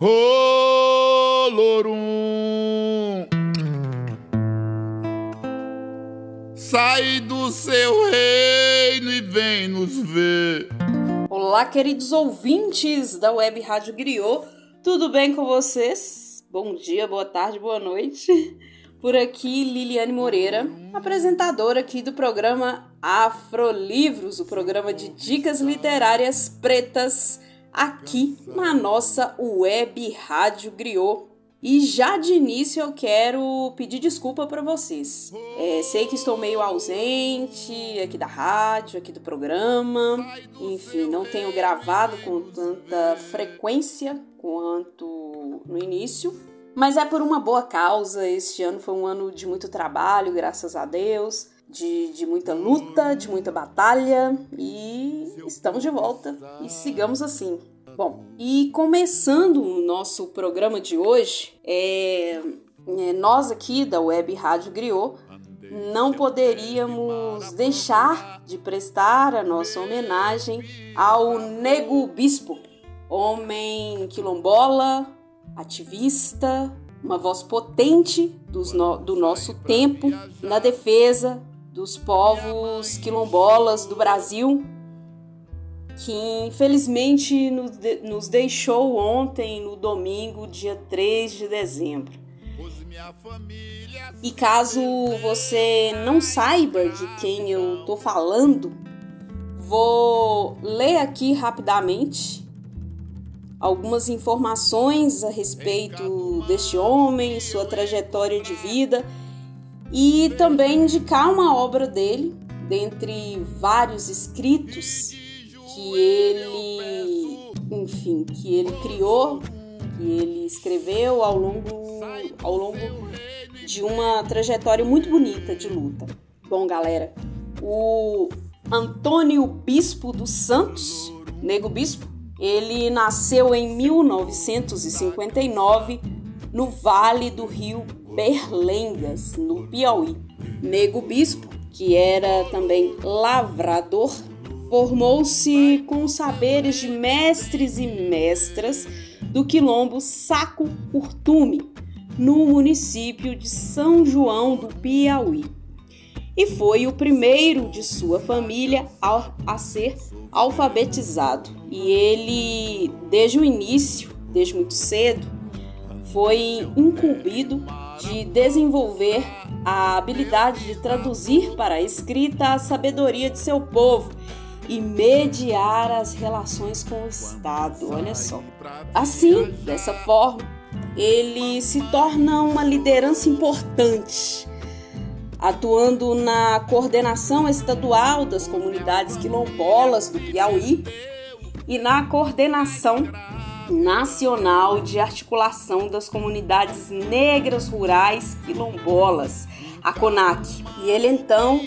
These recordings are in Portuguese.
Olorum Sai do seu reino e vem nos ver. Olá, queridos ouvintes da Web Rádio Griot, tudo bem com vocês? Bom dia, boa tarde, boa noite. Por aqui, Liliane Moreira, apresentadora aqui do programa Afrolivros, o programa de dicas literárias pretas aqui na nossa Web Rádio Griot. E já de início eu quero pedir desculpa para vocês. É, sei que estou meio ausente aqui da rádio, aqui do programa. Enfim, não tenho gravado com tanta frequência quanto no início. Mas é por uma boa causa. Este ano foi um ano de muito trabalho, graças a Deus, de, de muita luta, de muita batalha e estamos de volta e sigamos assim. Bom, e começando o nosso programa de hoje, é, é, nós aqui da Web Rádio Griot não poderíamos deixar de prestar a nossa homenagem ao Nego Bispo, homem quilombola, ativista, uma voz potente no, do nosso tempo na defesa dos povos quilombolas do Brasil, que infelizmente nos, de, nos deixou ontem, no domingo, dia 3 de dezembro. E caso você não saiba de quem eu estou falando, vou ler aqui rapidamente algumas informações a respeito deste homem, sua trajetória de vida e também indicar uma obra dele, dentre vários escritos que ele, enfim, que ele criou, que ele escreveu ao longo, ao longo de uma trajetória muito bonita de luta. Bom, galera, o Antônio Bispo dos Santos, Nego Bispo, ele nasceu em 1959 no Vale do Rio Berlengas, no Piauí. Nego Bispo, que era também lavrador, formou-se com saberes de mestres e mestras do quilombo Saco Curtume, no município de São João do Piauí. E foi o primeiro de sua família a, a ser alfabetizado. E ele, desde o início, desde muito cedo, foi incumbido de desenvolver a habilidade de traduzir para a escrita a sabedoria de seu povo e mediar as relações com o Estado. Olha só. Assim, dessa forma, ele se torna uma liderança importante atuando na coordenação estadual das comunidades quilombolas do Piauí e na coordenação nacional de articulação das comunidades negras rurais quilombolas, a CONAC. E ele então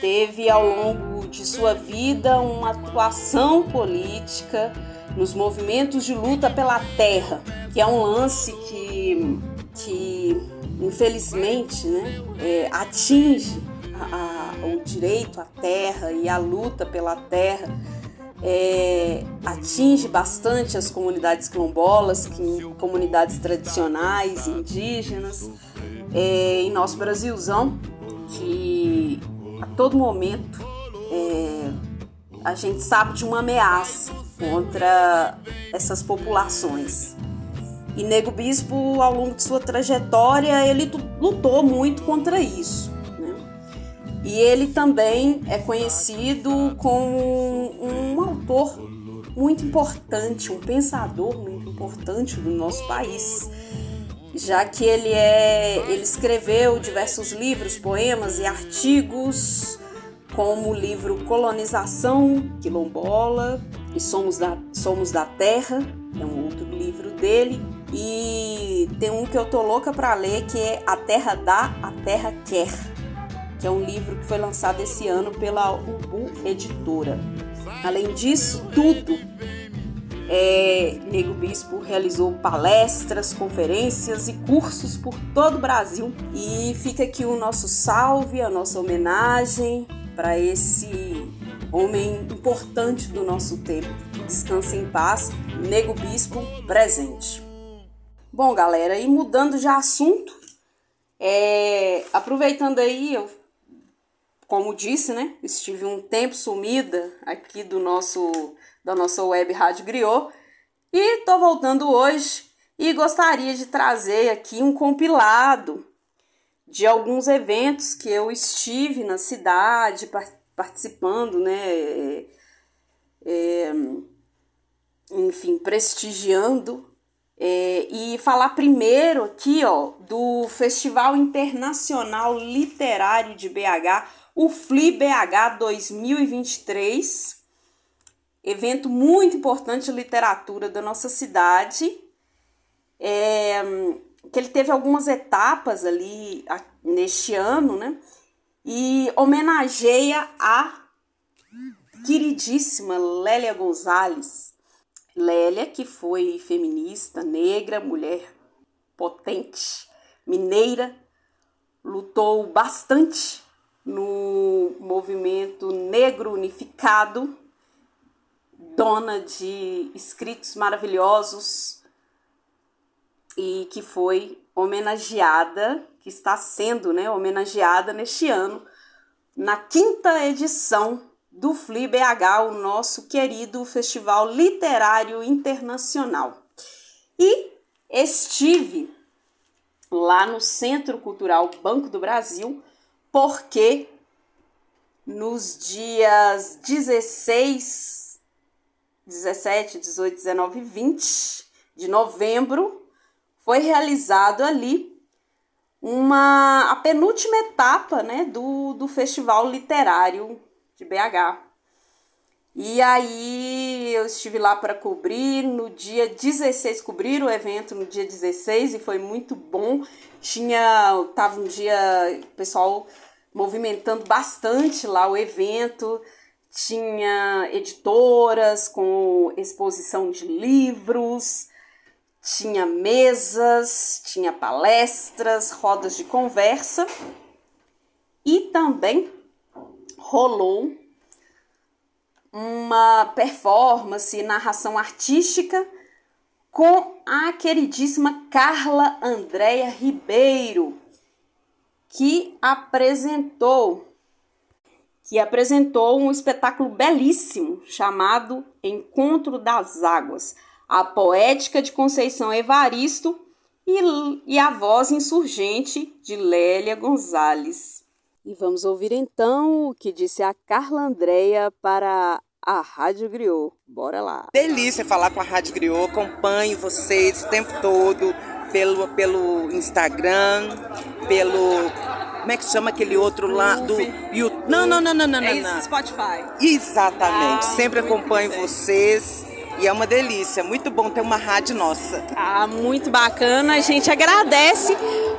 teve ao longo de sua vida uma atuação política nos movimentos de luta pela terra, que é um lance que, que infelizmente, né, é, atinge a, a, o direito à terra e a luta pela terra, é, atinge bastante as comunidades quilombolas, que, comunidades tradicionais, indígenas, é, em nosso Brasilzão, que a todo momento é, a gente sabe de uma ameaça contra essas populações. E Nego Bispo, ao longo de sua trajetória, ele lutou muito contra isso. E ele também é conhecido como um autor muito importante, um pensador muito importante do nosso país, já que ele é, ele escreveu diversos livros, poemas e artigos, como o livro Colonização Quilombola e Somos da, Somos da Terra, é um outro livro dele, e tem um que eu tô louca para ler que é A Terra Dá, A Terra Quer, que é um livro que foi lançado esse ano pela Ubu Editora. Além disso, tudo, é, Nego Bispo realizou palestras, conferências e cursos por todo o Brasil. E fica aqui o nosso salve, a nossa homenagem para esse homem importante do nosso tempo. Descanse em paz, Nego Bispo presente. Bom, galera, e mudando de assunto, é, aproveitando aí, eu, como disse, né? Estive um tempo sumida aqui do nosso da nossa web Rádio Griot e tô voltando hoje e gostaria de trazer aqui um compilado de alguns eventos que eu estive na cidade participando, né? É, é, enfim, prestigiando. É, e falar primeiro aqui, ó, do Festival Internacional Literário de BH, o FLI BH 2023, evento muito importante de literatura da nossa cidade, é, que ele teve algumas etapas ali neste ano, né? E homenageia a queridíssima Lélia Gonzalez. Lélia, que foi feminista, negra, mulher potente, mineira, lutou bastante no movimento negro unificado, dona de escritos maravilhosos e que foi homenageada, que está sendo né, homenageada neste ano, na quinta edição do FLI BH, o nosso querido Festival Literário Internacional. E estive lá no Centro Cultural Banco do Brasil, porque nos dias 16, 17, 18, 19 e 20 de novembro foi realizado ali uma a penúltima etapa né, do, do Festival Literário de BH. E aí eu estive lá para cobrir no dia 16, cobrir o evento no dia 16 e foi muito bom. Tinha, tava um dia, pessoal movimentando bastante lá o evento. Tinha editoras com exposição de livros, tinha mesas, tinha palestras, rodas de conversa e também rolou uma performance, narração artística com a queridíssima Carla Andréia Ribeiro, que apresentou que apresentou um espetáculo belíssimo chamado Encontro das Águas, a poética de Conceição Evaristo e, e a voz insurgente de Lélia Gonzalez. E vamos ouvir então o que disse a Carla Andréia para a Rádio Griot. Bora lá. Delícia falar com a Rádio Griot. Acompanho vocês o tempo todo pelo, pelo Instagram, pelo. Como é que chama aquele outro lá do YouTube? Não, não, não, não, não, é não. Spotify. Exatamente. Ah, Sempre acompanho vocês. E é uma delícia, muito bom ter uma rádio nossa. Ah, muito bacana. A gente agradece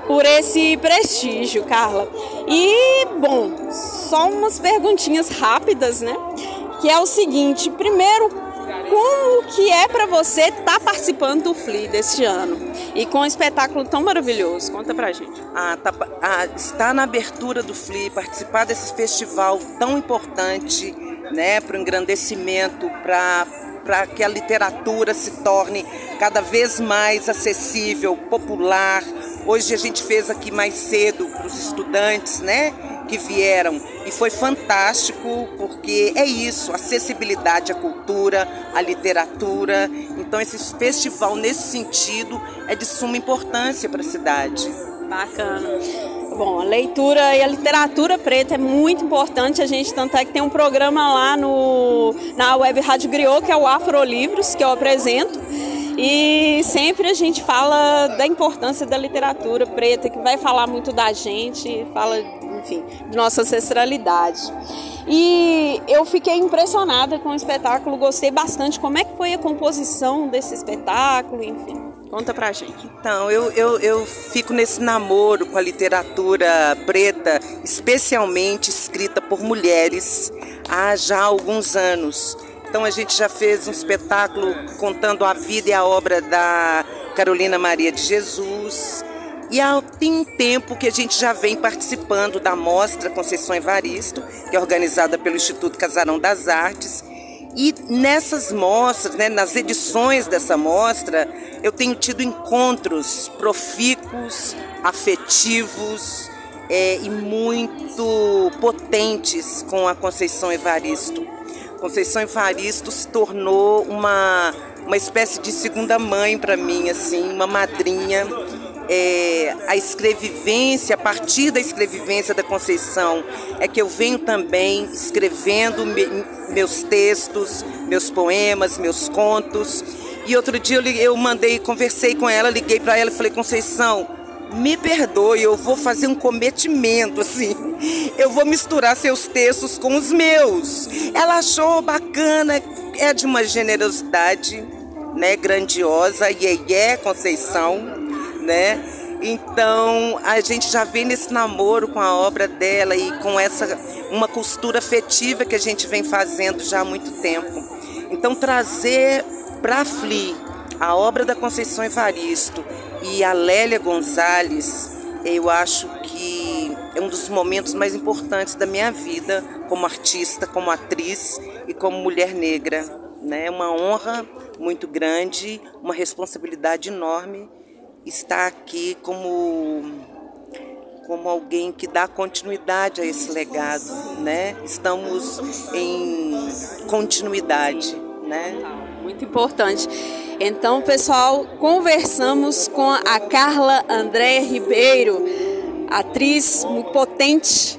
por esse prestígio, Carla. E, bom, só umas perguntinhas rápidas, né? Que é o seguinte: primeiro, como que é para você estar tá participando do FLI deste ano? E com um espetáculo tão maravilhoso. Conta pra gente. Ah, tá, ah, estar na abertura do FLI, participar desse festival tão importante, né, para o engrandecimento, para para que a literatura se torne cada vez mais acessível, popular. Hoje a gente fez aqui mais cedo para os estudantes, né, que vieram e foi fantástico porque é isso, acessibilidade à cultura, à literatura. Então esse festival nesse sentido é de suma importância para a cidade. Bacana. Bom, a leitura e a literatura preta é muito importante. A gente tanto é que tem um programa lá no, na web Rádio Griot, que é o Afrolivros, que eu apresento. E sempre a gente fala da importância da literatura preta, que vai falar muito da gente, fala, enfim, de nossa ancestralidade. E eu fiquei impressionada com o espetáculo, gostei bastante. Como é que foi a composição desse espetáculo, enfim. Conta pra gente. Então, eu, eu, eu fico nesse namoro com a literatura preta, especialmente escrita por mulheres, há já alguns anos. Então, a gente já fez um espetáculo contando a vida e a obra da Carolina Maria de Jesus. E há, tem um tempo que a gente já vem participando da Mostra Conceição Evaristo, que é organizada pelo Instituto Casarão das Artes. E nessas mostras, né, nas edições dessa mostra, eu tenho tido encontros profícuos, afetivos é, e muito potentes com a Conceição Evaristo. Conceição Evaristo se tornou uma, uma espécie de segunda mãe para mim, assim, uma madrinha é, a escrevivência, a partir da escrevivência da Conceição, é que eu venho também escrevendo me, meus textos, meus poemas, meus contos. E outro dia eu, eu mandei, conversei com ela, liguei para ela e falei, Conceição, me perdoe, eu vou fazer um cometimento, assim. Eu vou misturar seus textos com os meus. Ela achou bacana, é de uma generosidade, né, grandiosa, e é Conceição né? Então a gente já vem nesse namoro com a obra dela e com essa uma costura afetiva que a gente vem fazendo já há muito tempo. Então trazer para Fli a obra da Conceição Evaristo e a Lélia Gonzalez, eu acho que é um dos momentos mais importantes da minha vida como artista, como atriz e como mulher negra. Né? Uma honra muito grande, uma responsabilidade enorme está aqui como como alguém que dá continuidade a esse legado, né? Estamos em continuidade, né? Muito importante. Então, pessoal, conversamos com a Carla André Ribeiro, atriz muito potente,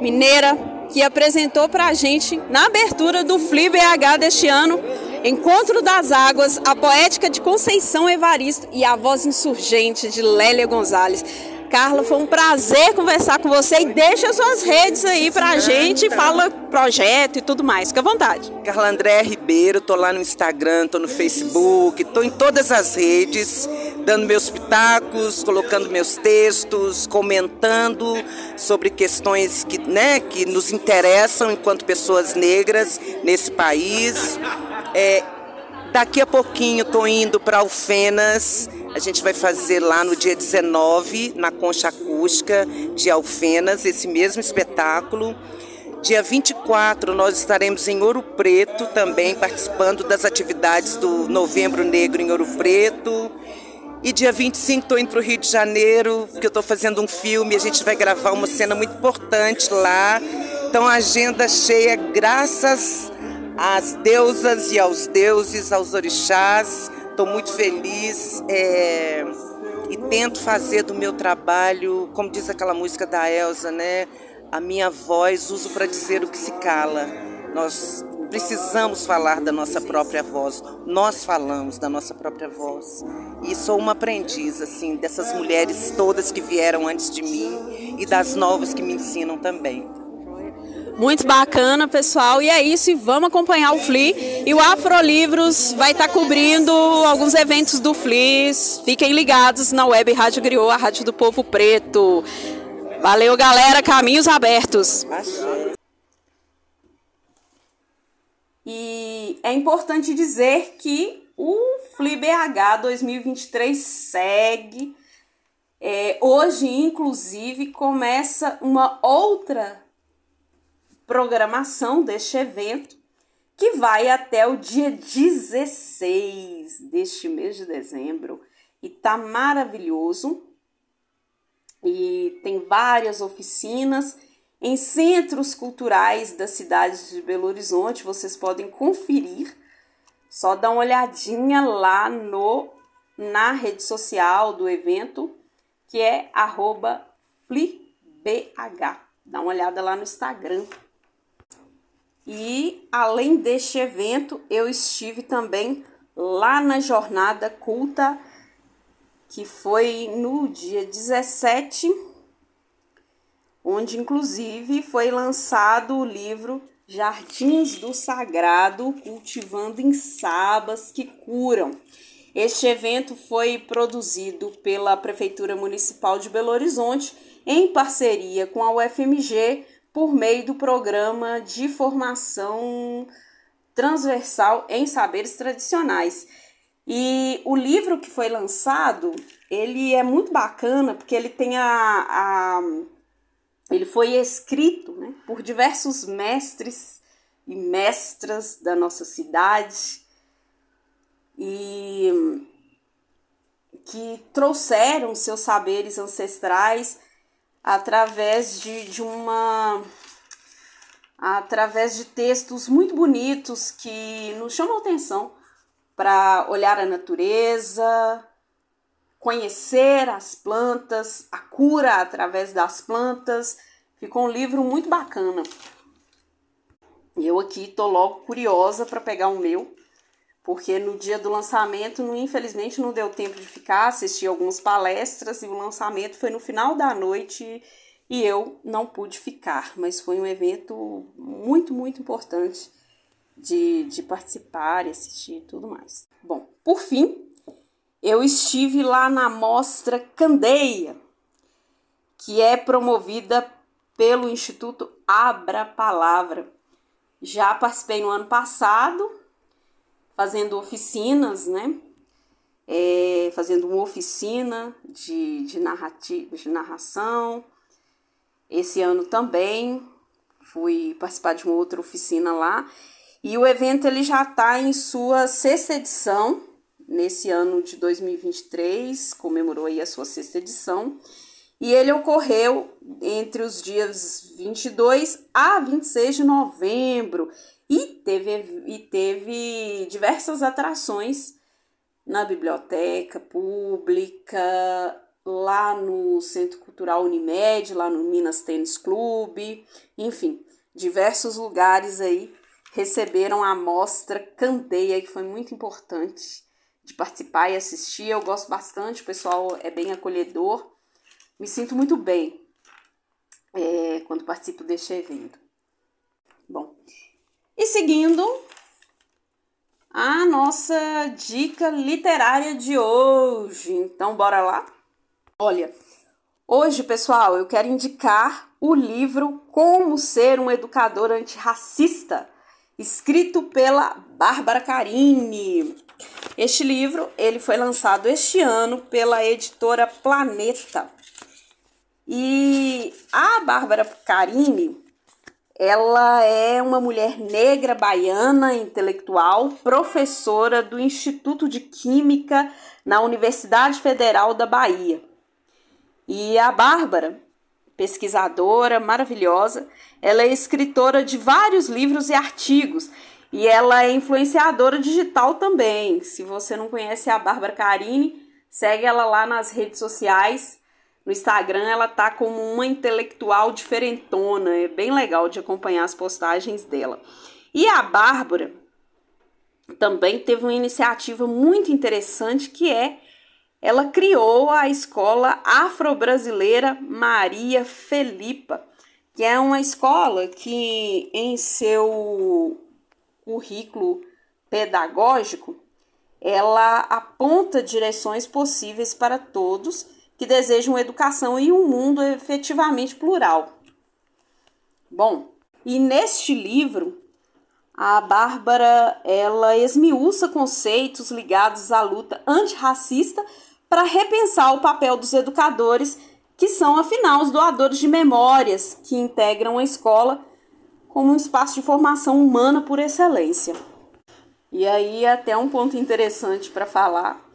mineira, que apresentou para a gente na abertura do FLIBH deste ano Encontro das Águas, a poética de Conceição Evaristo e a voz insurgente de Lélia Gonzalez. Carla, foi um prazer conversar com você e deixa suas redes aí pra gente, fala projeto e tudo mais. Fica à vontade. Carla André Ribeiro, tô lá no Instagram, tô no Facebook, tô em todas as redes, dando meus pitacos, colocando meus textos, comentando sobre questões que, né, que nos interessam enquanto pessoas negras nesse país. É, daqui a pouquinho estou indo para Alfenas. A gente vai fazer lá no dia 19, na Concha Acústica de Alfenas, esse mesmo espetáculo. Dia 24, nós estaremos em Ouro Preto também, participando das atividades do Novembro Negro em Ouro Preto. E dia 25 estou indo para o Rio de Janeiro, porque eu estou fazendo um filme, a gente vai gravar uma cena muito importante lá. Então, agenda cheia, graças às deusas e aos deuses, aos orixás. Estou muito feliz é, e tento fazer do meu trabalho, como diz aquela música da Elsa, né? A minha voz uso para dizer o que se cala. Nós precisamos falar da nossa própria voz. Nós falamos da nossa própria voz. E sou uma aprendiz, assim, dessas mulheres todas que vieram antes de mim e das novas que me ensinam também. Muito bacana, pessoal. E é isso, e vamos acompanhar o FLI. E o Afrolivros vai estar tá cobrindo alguns eventos do FLI. Fiquem ligados na web Rádio Griot, a Rádio do Povo Preto. Valeu, galera. Caminhos abertos. E é importante dizer que o FLI BH 2023 segue. É, hoje, inclusive, começa uma outra programação deste evento, que vai até o dia 16 deste mês de dezembro. E tá maravilhoso. E tem várias oficinas em centros culturais da cidade de Belo Horizonte. Vocês podem conferir. Só dá uma olhadinha lá no na rede social do evento, que é @flibh. Dá uma olhada lá no Instagram e além deste evento, eu estive também lá na jornada culta, que foi no dia 17, onde inclusive foi lançado o livro Jardins do Sagrado, cultivando em sabas que curam. Este evento foi produzido pela Prefeitura Municipal de Belo Horizonte em parceria com a UFMG por meio do programa de formação transversal em saberes tradicionais. E o livro que foi lançado, ele é muito bacana porque ele tem a, a ele foi escrito né, por diversos mestres e mestras da nossa cidade e que trouxeram seus saberes ancestrais através de, de uma através de textos muito bonitos que nos chamam atenção para olhar a natureza, conhecer as plantas, a cura através das plantas. Ficou um livro muito bacana. Eu aqui tô logo curiosa para pegar o meu, porque no dia do lançamento, infelizmente, não deu tempo de ficar, assisti algumas palestras e o lançamento foi no final da noite e eu não pude ficar, mas foi um evento muito, muito importante de, de participar e assistir e tudo mais. Bom, por fim, eu estive lá na mostra Candeia, que é promovida pelo Instituto Abra Palavra. Já participei no ano passado, fazendo oficinas, né? É, fazendo uma oficina de, de, narrativa, de narração. Esse ano também fui participar de uma outra oficina lá. E o evento ele já está em sua sexta edição, nesse ano de 2023, comemorou aí a sua sexta edição. E ele ocorreu entre os dias 22 a 26 de novembro e teve, e teve diversas atrações na biblioteca pública, lá no Centro Cultural Unimed, lá no Minas Tênis Clube, enfim, diversos lugares aí receberam a mostra Candeia, que foi muito importante de participar e assistir. Eu gosto bastante, o pessoal é bem acolhedor. Me sinto muito bem é, quando participo deste evento. Bom, e seguindo a nossa dica literária de hoje. Então, bora lá? Olha, hoje, pessoal, eu quero indicar o livro Como Ser um Educador Antirracista, escrito pela Bárbara Carini. Este livro, ele foi lançado este ano pela editora Planeta. E a Bárbara Carini, ela é uma mulher negra baiana, intelectual, professora do Instituto de Química na Universidade Federal da Bahia. E a Bárbara, pesquisadora maravilhosa, ela é escritora de vários livros e artigos e ela é influenciadora digital também. Se você não conhece a Bárbara Carini, segue ela lá nas redes sociais. No Instagram ela tá como uma intelectual diferentona, é bem legal de acompanhar as postagens dela. E a Bárbara também teve uma iniciativa muito interessante que é ela criou a escola afro-brasileira Maria Felipa, que é uma escola que em seu currículo pedagógico ela aponta direções possíveis para todos que desejam educação e um mundo efetivamente plural. Bom, e neste livro a Bárbara ela esmiuça conceitos ligados à luta antirracista para repensar o papel dos educadores, que são, afinal, os doadores de memórias que integram a escola como um espaço de formação humana por excelência. E aí, até um ponto interessante para falar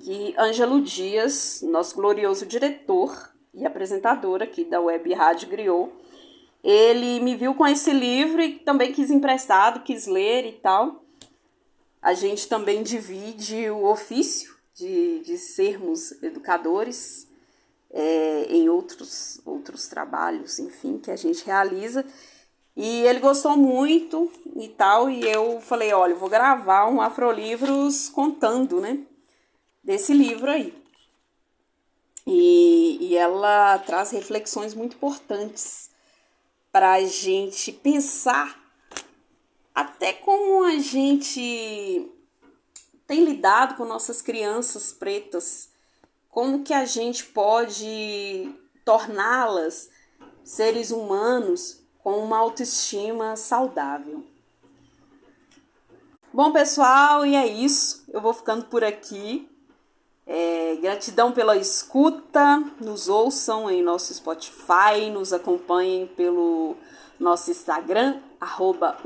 que Ângelo Dias, nosso glorioso diretor e apresentador aqui da Web Rádio Griot, ele me viu com esse livro e também quis emprestado, quis ler e tal. A gente também divide o ofício de, de sermos educadores é, em outros, outros trabalhos, enfim, que a gente realiza. E ele gostou muito e tal, e eu falei, olha, eu vou gravar um Afrolivros contando, né, desse livro aí. E, e ela traz reflexões muito importantes para a gente pensar até como a gente tem lidado com nossas crianças pretas, como que a gente pode torná-las seres humanos com uma autoestima saudável. Bom, pessoal, e é isso. Eu vou ficando por aqui. É, gratidão pela escuta. Nos ouçam em nosso Spotify, nos acompanhem pelo nosso Instagram, arroba.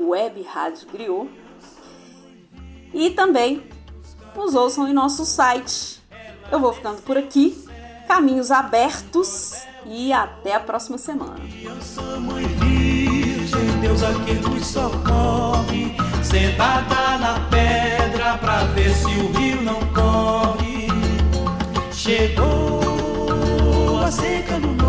E também nos ouçam em nosso site. Eu vou ficando por aqui. Caminhos abertos e até a próxima semana. Deus nos socorre, sentada na pedra pra ver se o rio não corre. Chegou a seca no